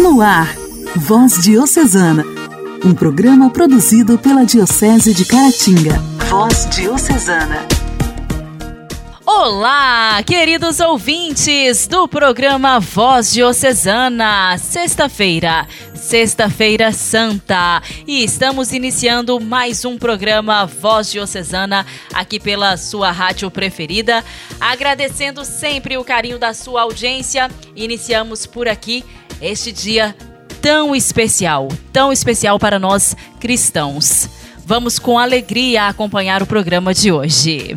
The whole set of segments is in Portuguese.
No ar, Voz Diocesana, um programa produzido pela Diocese de Caratinga. Voz Diocesana. Olá, queridos ouvintes do programa Voz Diocesana, sexta-feira, Sexta-feira Santa, e estamos iniciando mais um programa Voz Diocesana aqui pela sua rádio preferida. Agradecendo sempre o carinho da sua audiência, iniciamos por aqui este dia tão especial, tão especial para nós cristãos. Vamos com alegria acompanhar o programa de hoje.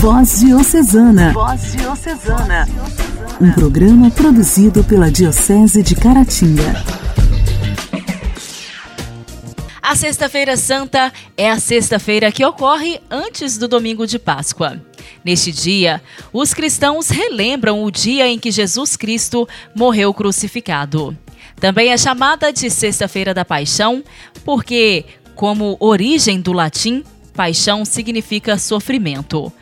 Voz Diocesana. Voz Diocesana. Um programa produzido pela Diocese de Caratinga. A Sexta-feira Santa é a sexta-feira que ocorre antes do domingo de Páscoa. Neste dia, os cristãos relembram o dia em que Jesus Cristo morreu crucificado. Também é chamada de Sexta-feira da Paixão, porque, como origem do latim, paixão significa sofrimento.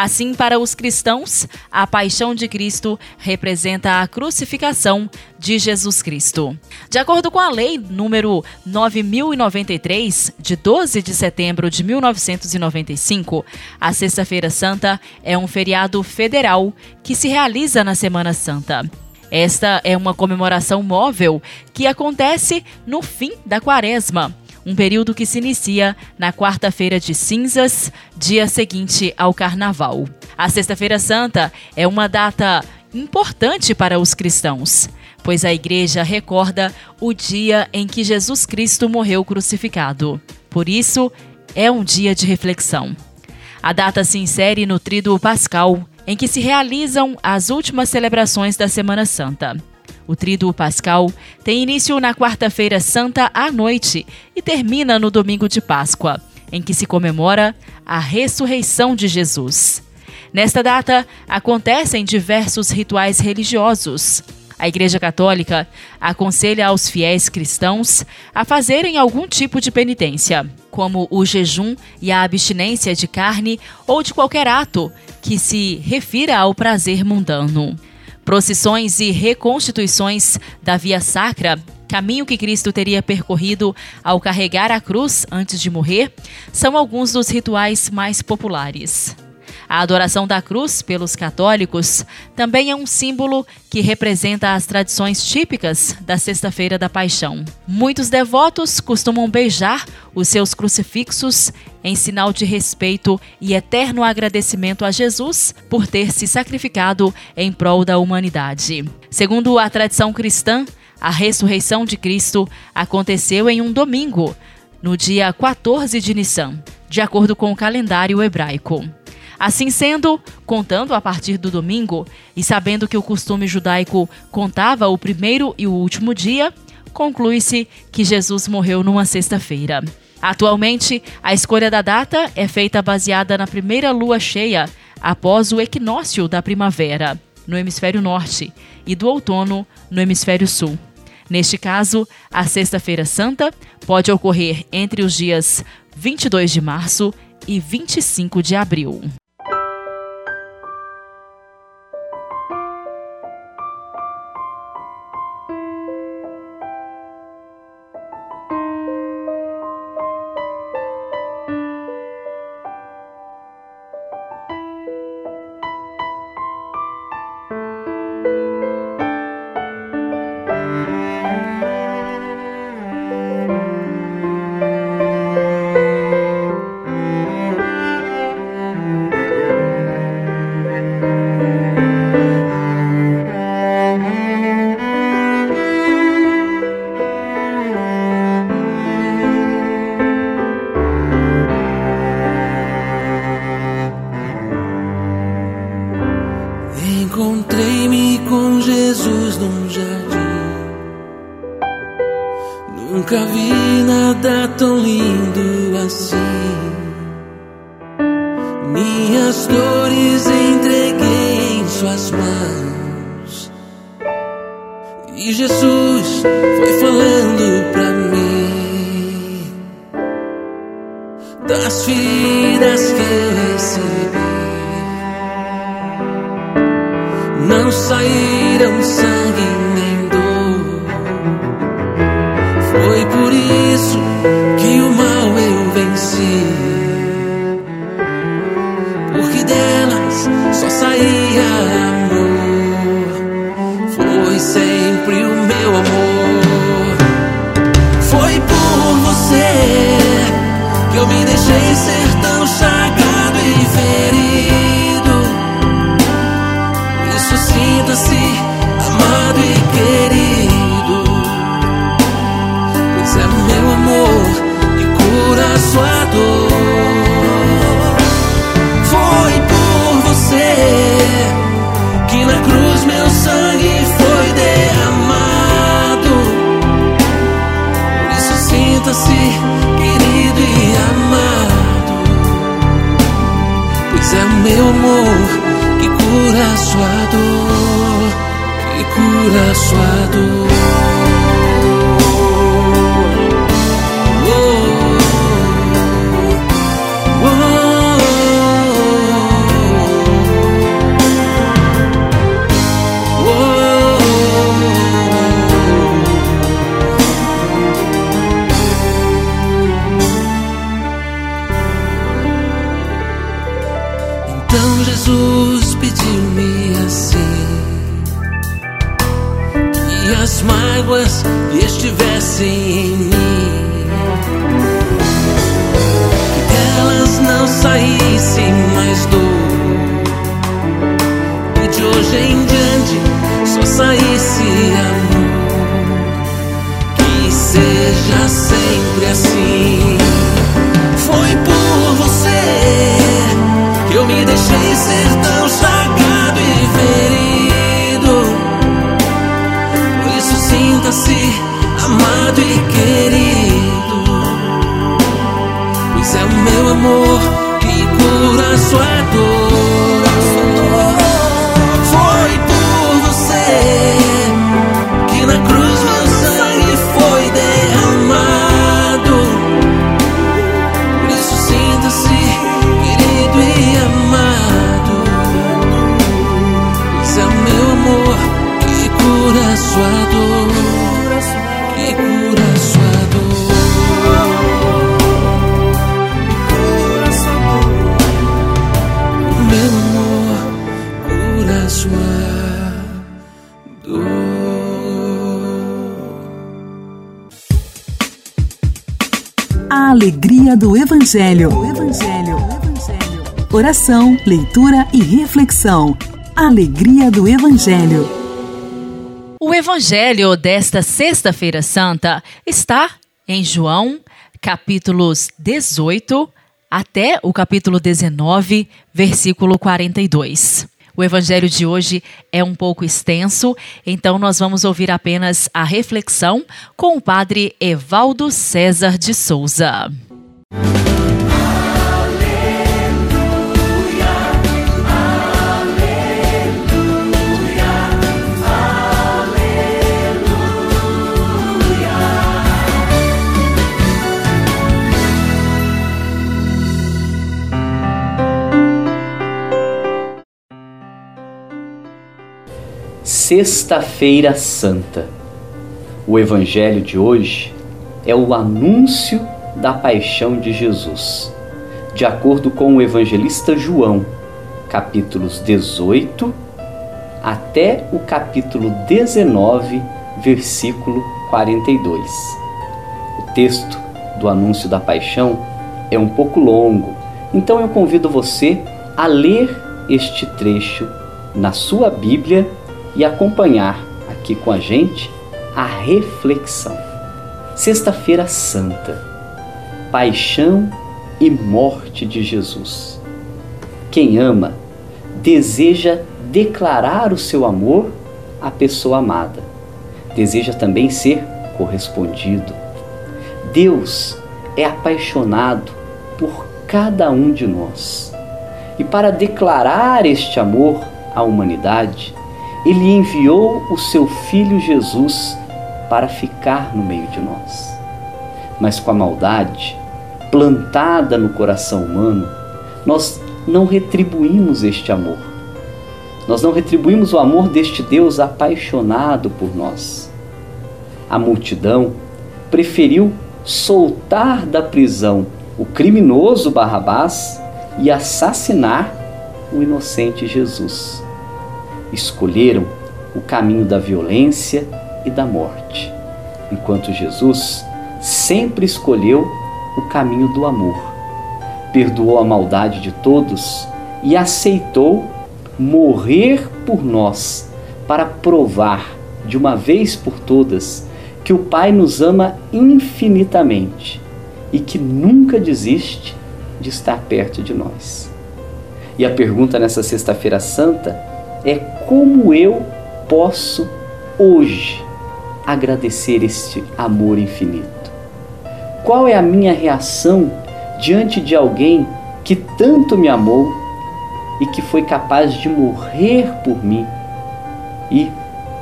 Assim, para os cristãos, a paixão de Cristo representa a crucificação de Jesus Cristo. De acordo com a lei número 9093, de 12 de setembro de 1995, a Sexta-feira Santa é um feriado federal que se realiza na Semana Santa. Esta é uma comemoração móvel que acontece no fim da quaresma um período que se inicia na quarta-feira de cinzas, dia seguinte ao carnaval. A Sexta-feira Santa é uma data importante para os cristãos, pois a igreja recorda o dia em que Jesus Cristo morreu crucificado. Por isso, é um dia de reflexão. A data se insere no Tríduo Pascal, em que se realizam as últimas celebrações da Semana Santa. O Tríduo Pascal tem início na quarta-feira santa à noite e termina no domingo de Páscoa, em que se comemora a ressurreição de Jesus. Nesta data, acontecem diversos rituais religiosos. A Igreja Católica aconselha aos fiéis cristãos a fazerem algum tipo de penitência, como o jejum e a abstinência de carne ou de qualquer ato que se refira ao prazer mundano. Procissões e reconstituições da Via Sacra, caminho que Cristo teria percorrido ao carregar a cruz antes de morrer, são alguns dos rituais mais populares. A adoração da cruz pelos católicos também é um símbolo que representa as tradições típicas da Sexta-feira da Paixão. Muitos devotos costumam beijar os seus crucifixos em sinal de respeito e eterno agradecimento a Jesus por ter se sacrificado em prol da humanidade. Segundo a tradição cristã, a ressurreição de Cristo aconteceu em um domingo, no dia 14 de Nissan, de acordo com o calendário hebraico. Assim sendo, contando a partir do domingo e sabendo que o costume judaico contava o primeiro e o último dia, conclui-se que Jesus morreu numa sexta-feira. Atualmente, a escolha da data é feita baseada na primeira lua cheia após o equinócio da primavera, no hemisfério norte, e do outono, no hemisfério sul. Neste caso, a Sexta-feira Santa pode ocorrer entre os dias 22 de março e 25 de abril. Suas mãos. E Jesus foi falando pra mim das feridas que eu recebi. Não saíram saíssem mais dor alegria do Evangelho. O Evangelho. O Evangelho. Oração, leitura e reflexão. Alegria do Evangelho. O evangelho desta Sexta-feira Santa está em João, capítulos 18 até o capítulo 19, versículo 42. O evangelho de hoje é um pouco extenso, então nós vamos ouvir apenas a reflexão com o padre Evaldo César de Souza. Sexta-feira Santa. O evangelho de hoje é o anúncio da paixão de Jesus. De acordo com o evangelista João, capítulos 18 até o capítulo 19, versículo 42. O texto do anúncio da paixão é um pouco longo, então eu convido você a ler este trecho na sua Bíblia e acompanhar aqui com a gente a reflexão. Sexta-feira Santa, Paixão e Morte de Jesus. Quem ama deseja declarar o seu amor à pessoa amada, deseja também ser correspondido. Deus é apaixonado por cada um de nós. E para declarar este amor à humanidade, ele enviou o seu filho Jesus para ficar no meio de nós. Mas com a maldade plantada no coração humano, nós não retribuímos este amor. Nós não retribuímos o amor deste Deus apaixonado por nós. A multidão preferiu soltar da prisão o criminoso Barrabás e assassinar o inocente Jesus escolheram o caminho da violência e da morte, enquanto Jesus sempre escolheu o caminho do amor. Perdoou a maldade de todos e aceitou morrer por nós para provar de uma vez por todas que o Pai nos ama infinitamente e que nunca desiste de estar perto de nós. E a pergunta nessa Sexta-feira Santa é como eu posso hoje agradecer este amor infinito? Qual é a minha reação diante de alguém que tanto me amou e que foi capaz de morrer por mim e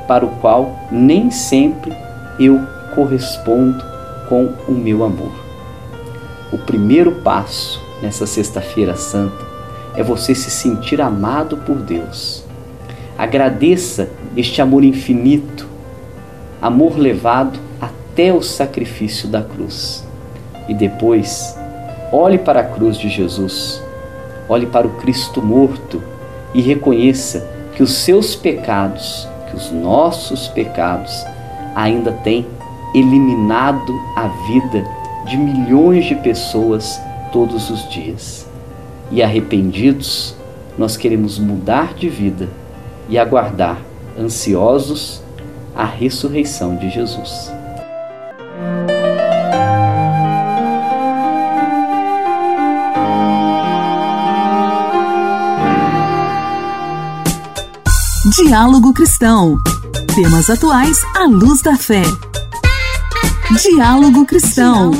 para o qual nem sempre eu correspondo com o meu amor. O primeiro passo nessa Sexta-feira Santa é você se sentir amado por Deus. Agradeça este amor infinito, amor levado até o sacrifício da cruz. E depois, olhe para a cruz de Jesus, olhe para o Cristo morto e reconheça que os seus pecados, que os nossos pecados, ainda têm eliminado a vida de milhões de pessoas todos os dias. E arrependidos, nós queremos mudar de vida e aguardar, ansiosos, a ressurreição de Jesus. Diálogo Cristão. Temas atuais à luz da fé. Diálogo Cristão. O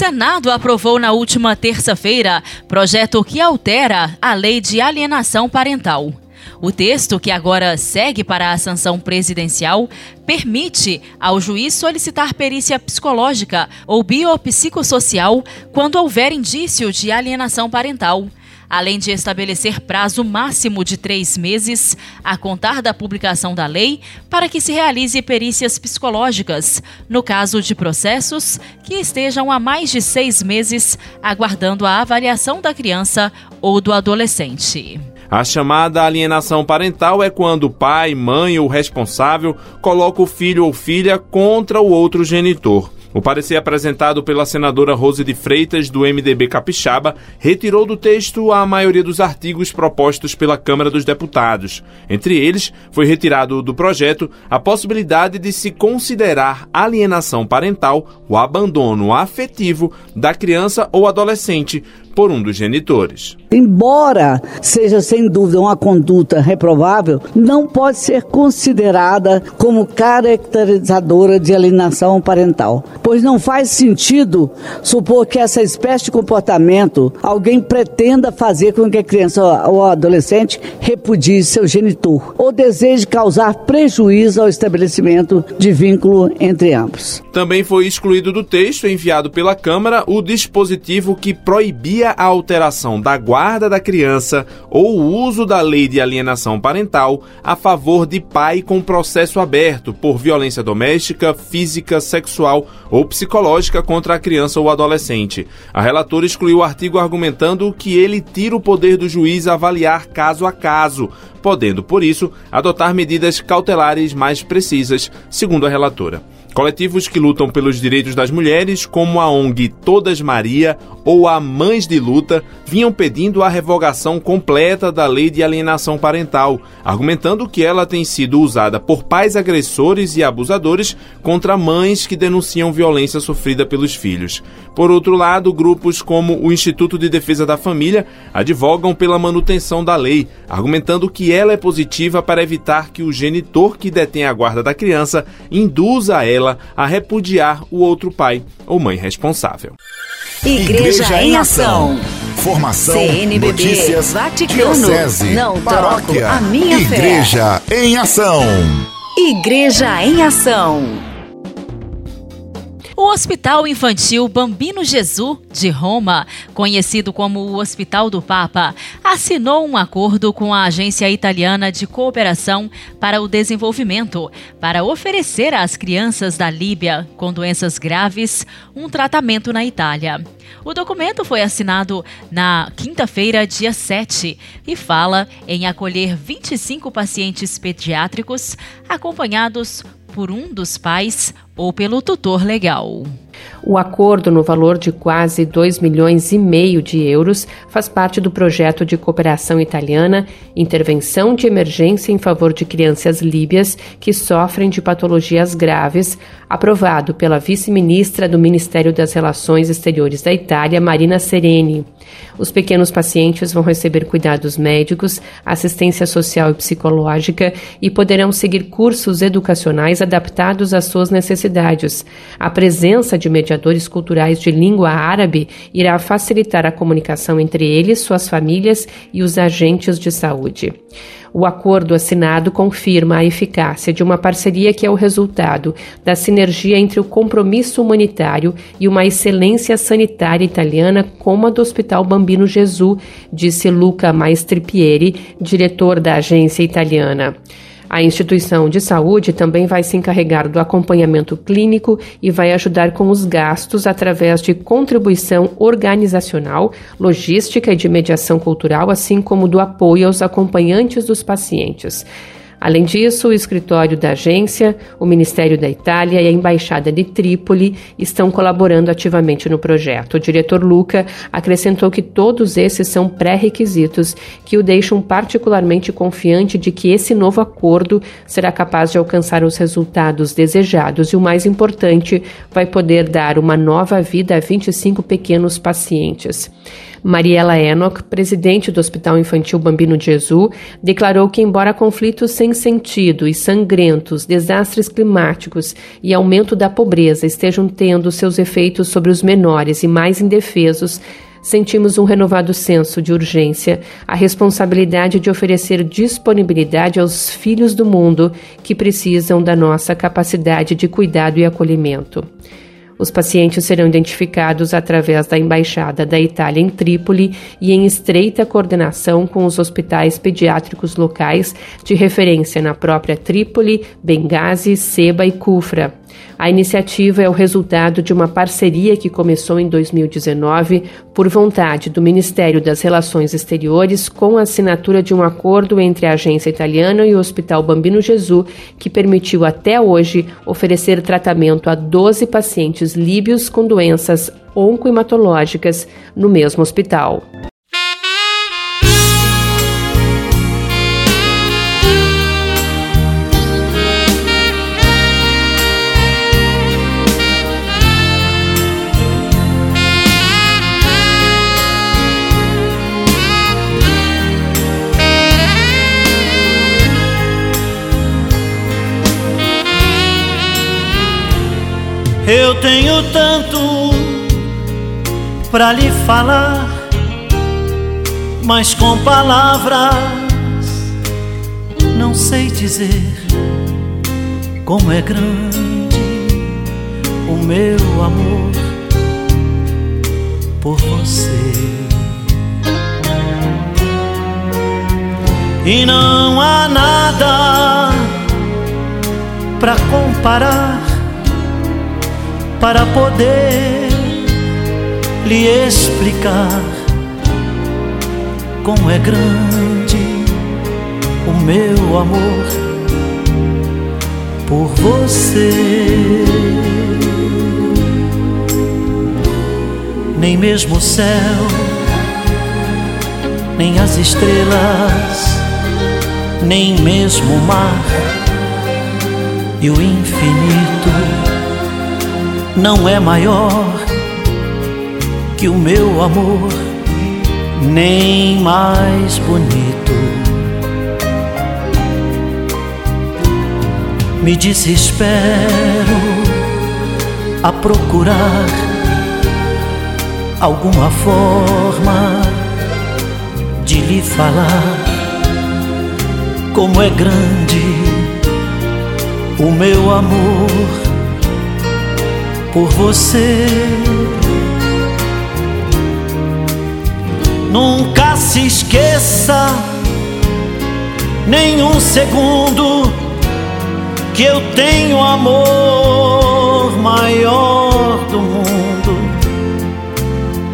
Senado aprovou na última terça-feira projeto que altera a lei de alienação parental. O texto, que agora segue para a sanção presidencial, permite ao juiz solicitar perícia psicológica ou biopsicossocial quando houver indício de alienação parental além de estabelecer prazo máximo de três meses a contar da publicação da lei para que se realize perícias psicológicas, no caso de processos que estejam há mais de seis meses aguardando a avaliação da criança ou do adolescente. A chamada alienação parental é quando o pai, mãe ou responsável coloca o filho ou filha contra o outro genitor. O parecer apresentado pela senadora Rose de Freitas, do MDB Capixaba, retirou do texto a maioria dos artigos propostos pela Câmara dos Deputados. Entre eles, foi retirado do projeto a possibilidade de se considerar alienação parental o abandono afetivo da criança ou adolescente por um dos genitores. Embora seja sem dúvida uma conduta reprovável, não pode ser considerada como caracterizadora de alienação parental, pois não faz sentido supor que essa espécie de comportamento alguém pretenda fazer com que a criança ou adolescente repudie seu genitor ou deseje causar prejuízo ao estabelecimento de vínculo entre ambos. Também foi excluído do texto enviado pela Câmara o dispositivo que proibia a alteração da guarda da criança ou o uso da lei de alienação parental a favor de pai com processo aberto por violência doméstica, física, sexual ou psicológica contra a criança ou adolescente. A relatora excluiu o artigo argumentando que ele tira o poder do juiz avaliar caso a caso, podendo, por isso, adotar medidas cautelares mais precisas, segundo a relatora. Coletivos que lutam pelos direitos das mulheres, como a ONG Todas Maria ou a Mães de Luta, vinham pedindo a revogação completa da lei de alienação parental, argumentando que ela tem sido usada por pais agressores e abusadores contra mães que denunciam violência sofrida pelos filhos. Por outro lado, grupos como o Instituto de Defesa da Família advogam pela manutenção da lei, argumentando que ela é positiva para evitar que o genitor que detém a guarda da criança induza ela ela a repudiar o outro pai ou mãe responsável. Igreja, Igreja em Ação. Formação, CNBB, notícias, Vaticano, diocese, não paróquia, troco a minha Igreja fé. em Ação. Igreja em Ação. O Hospital Infantil Bambino Jesus de Roma, conhecido como o Hospital do Papa, assinou um acordo com a Agência Italiana de Cooperação para o Desenvolvimento para oferecer às crianças da Líbia com doenças graves um tratamento na Itália. O documento foi assinado na quinta-feira, dia 7, e fala em acolher 25 pacientes pediátricos acompanhados por um dos pais ou pelo tutor legal. O acordo, no valor de quase 2 milhões e meio de euros, faz parte do projeto de cooperação italiana Intervenção de Emergência em favor de crianças líbias que sofrem de patologias graves, aprovado pela vice-ministra do Ministério das Relações Exteriores da Itália, Marina Sereni. Os pequenos pacientes vão receber cuidados médicos, assistência social e psicológica e poderão seguir cursos educacionais adaptados às suas necessidades. A presença de mediadores culturais de língua árabe irá facilitar a comunicação entre eles, suas famílias e os agentes de saúde. O acordo assinado confirma a eficácia de uma parceria que é o resultado da sinergia entre o compromisso humanitário e uma excelência sanitária italiana, como a do Hospital Bambino Gesù, disse Luca Maestripieri, diretor da agência italiana. A instituição de saúde também vai se encarregar do acompanhamento clínico e vai ajudar com os gastos através de contribuição organizacional, logística e de mediação cultural, assim como do apoio aos acompanhantes dos pacientes. Além disso, o escritório da agência, o Ministério da Itália e a Embaixada de Trípoli estão colaborando ativamente no projeto. O diretor Luca acrescentou que todos esses são pré-requisitos que o deixam particularmente confiante de que esse novo acordo será capaz de alcançar os resultados desejados e, o mais importante, vai poder dar uma nova vida a 25 pequenos pacientes. Mariela Enoch, presidente do Hospital Infantil Bambino de Jesus, declarou que, embora conflitos sem sentido e sangrentos, desastres climáticos e aumento da pobreza estejam tendo seus efeitos sobre os menores e mais indefesos, sentimos um renovado senso de urgência, a responsabilidade de oferecer disponibilidade aos filhos do mundo que precisam da nossa capacidade de cuidado e acolhimento. Os pacientes serão identificados através da Embaixada da Itália em Trípoli e em estreita coordenação com os hospitais pediátricos locais de referência na própria Trípoli, Benghazi, Seba e Kufra. A iniciativa é o resultado de uma parceria que começou em 2019 por vontade do Ministério das Relações Exteriores com a assinatura de um acordo entre a agência italiana e o Hospital Bambino Jesus, que permitiu até hoje oferecer tratamento a 12 pacientes líbios com doenças oncohematológicas no mesmo hospital. Eu tenho tanto para lhe falar, mas com palavras não sei dizer como é grande o meu amor por você. E não há nada para comparar para poder lhe explicar como é grande o meu amor por você. Nem mesmo o céu, nem as estrelas, nem mesmo o mar e o infinito não é maior que o meu amor, nem mais bonito. Me desespero a procurar alguma forma de lhe falar como é grande o meu amor por você. Nunca se esqueça, nem um segundo, que eu tenho amor maior do mundo.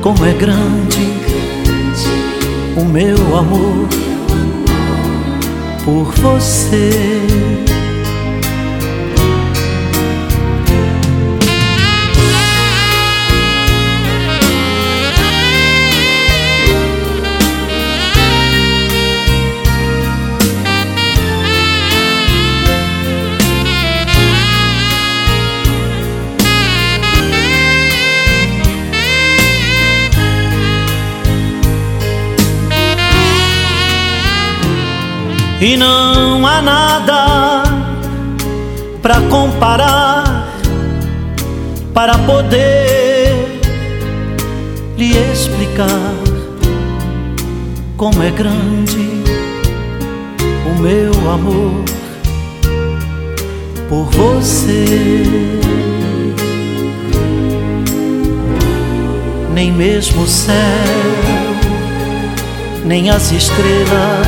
Como é grande o meu amor por você. E não há nada para comparar para poder lhe explicar como é grande o meu amor por você. Nem mesmo o céu, nem as estrelas,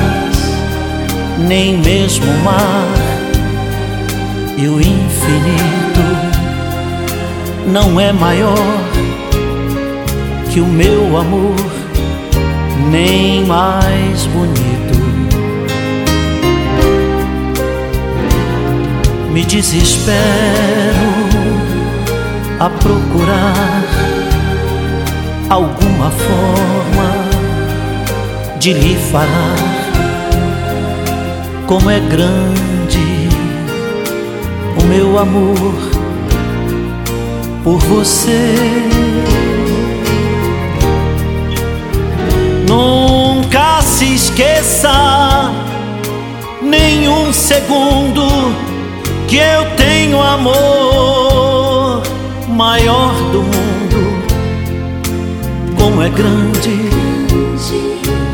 nem mesmo o mar e o infinito não é maior que o meu amor, nem mais bonito. Me desespero a procurar alguma forma de lhe falar como é grande o meu amor por você. Nunca se esqueça, nenhum segundo, que eu tenho amor maior do mundo. Como é grande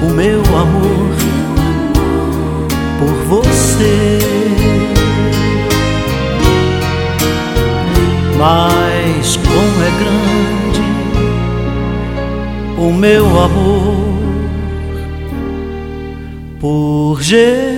o meu amor por você. Mas como é grande o meu amor por Jesus.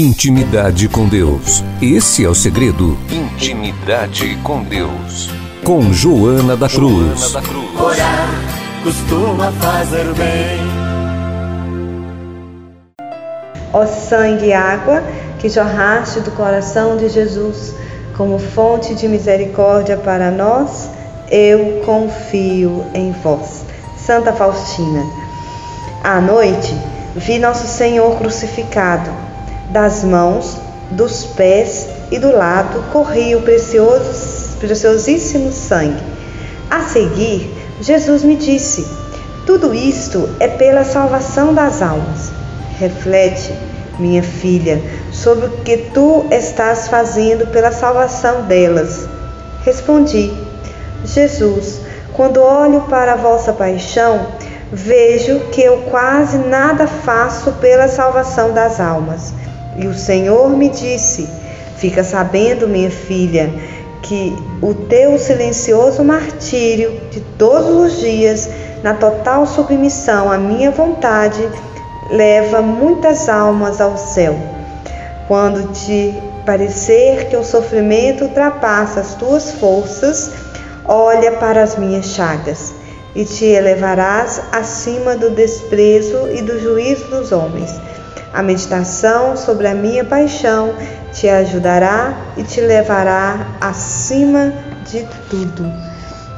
Intimidade com Deus. Esse é o segredo. Intimidade com Deus. Com Joana da Cruz. Joana da Cruz. Orar costuma fazer bem. Ó sangue e água que jorraste do coração de Jesus como fonte de misericórdia para nós, eu confio em vós. Santa Faustina. À noite, vi Nosso Senhor crucificado. Das mãos, dos pés e do lado corria o precioso, preciosíssimo sangue. A seguir, Jesus me disse: Tudo isto é pela salvação das almas. Reflete, minha filha, sobre o que tu estás fazendo pela salvação delas. Respondi: Jesus, quando olho para a vossa paixão, vejo que eu quase nada faço pela salvação das almas. E o Senhor me disse: Fica sabendo, minha filha, que o teu silencioso martírio de todos os dias, na total submissão à minha vontade, leva muitas almas ao céu. Quando te parecer que o sofrimento ultrapassa as tuas forças, olha para as minhas chagas e te elevarás acima do desprezo e do juízo dos homens. A meditação sobre a minha paixão te ajudará e te levará acima de tudo.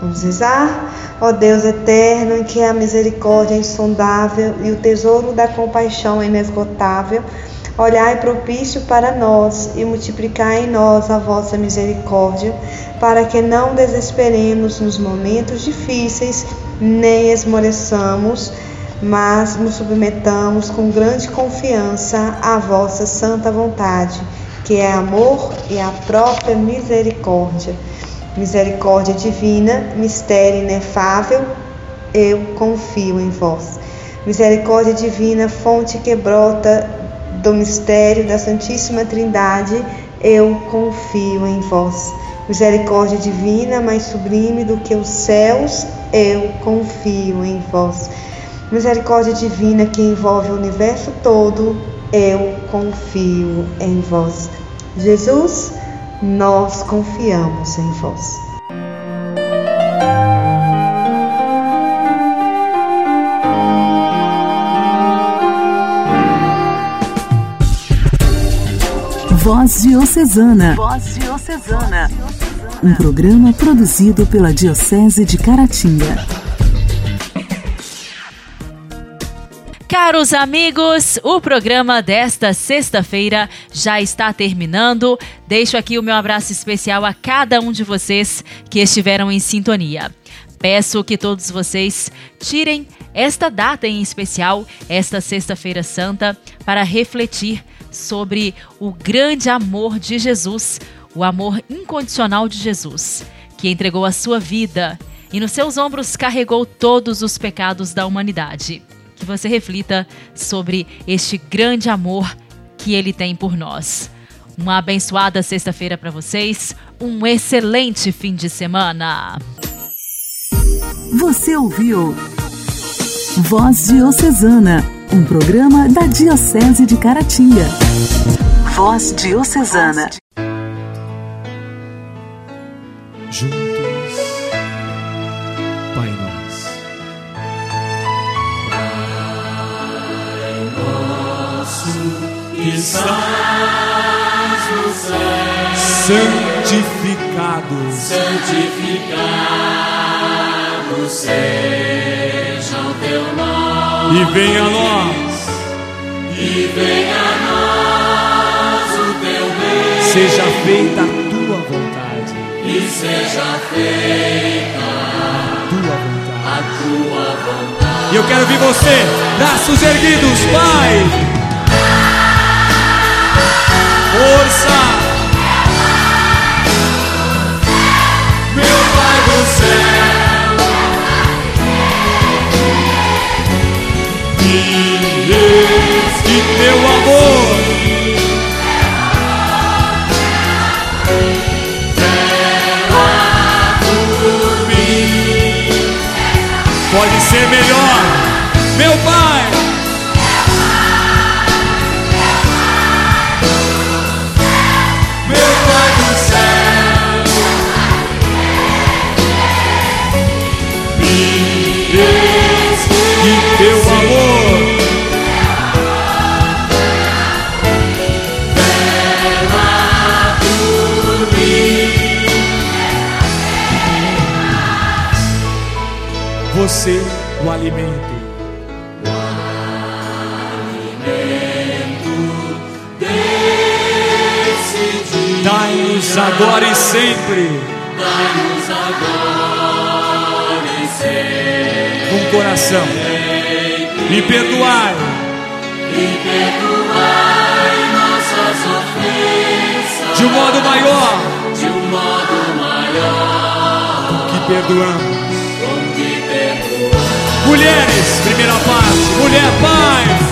Vamos rezar? Ó Deus eterno, em que a misericórdia é insondável e o tesouro da compaixão é inesgotável, olhai propício para nós e multiplicai em nós a vossa misericórdia, para que não desesperemos nos momentos difíceis, nem esmoreçamos, mas nos submetamos com grande confiança à vossa santa vontade, que é amor e a própria misericórdia. Misericórdia divina, mistério inefável, eu confio em vós. Misericórdia divina, fonte que brota do mistério da Santíssima Trindade, eu confio em vós. Misericórdia divina, mais sublime do que os céus, eu confio em vós. Misericórdia divina que envolve o universo todo, eu confio em vós. Jesus, nós confiamos em vós. Voz Diocesana. Voz Diocesana. Um programa produzido pela Diocese de Caratinga. Caros amigos, o programa desta sexta-feira já está terminando. Deixo aqui o meu abraço especial a cada um de vocês que estiveram em sintonia. Peço que todos vocês tirem esta data em especial, esta Sexta-feira Santa, para refletir sobre o grande amor de Jesus, o amor incondicional de Jesus, que entregou a sua vida e nos seus ombros carregou todos os pecados da humanidade que você reflita sobre este grande amor que ele tem por nós. Uma abençoada sexta-feira para vocês, um excelente fim de semana. Você ouviu Voz Diocesana, um programa da Diocese de Caratinga. Voz Diocesana. Juntos, que estás no céu, Santificado, santificado seja o teu nome, e venha a nós, e venha a nós o teu reino, seja feita a tua vontade, e seja feita tua vontade. a tua vontade. E eu quero ver você, braços erguidos, Pai. Força, Dai-nos agora e sempre. Dai-nos agora e sempre. Com coração. E perdoai. E perdoai nossas ofensas. De um modo maior. De um modo maior. Que perdoamos. com que perdoamos. Mulheres, primeira parte, mulher paz.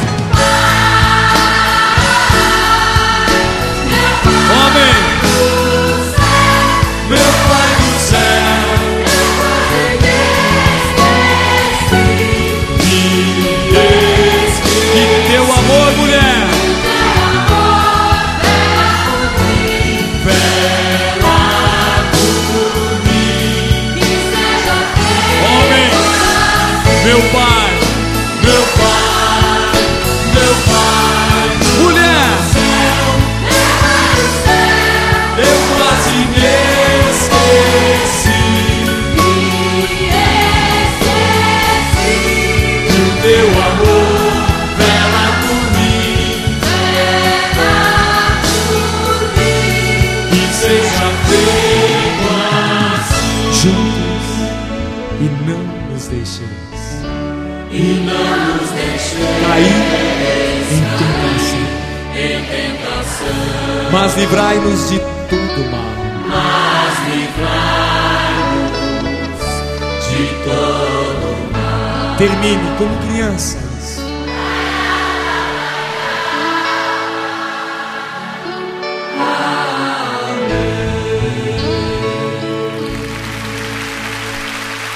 Livrai-nos de todo mal. mas livrai-nos de todo Termine como criança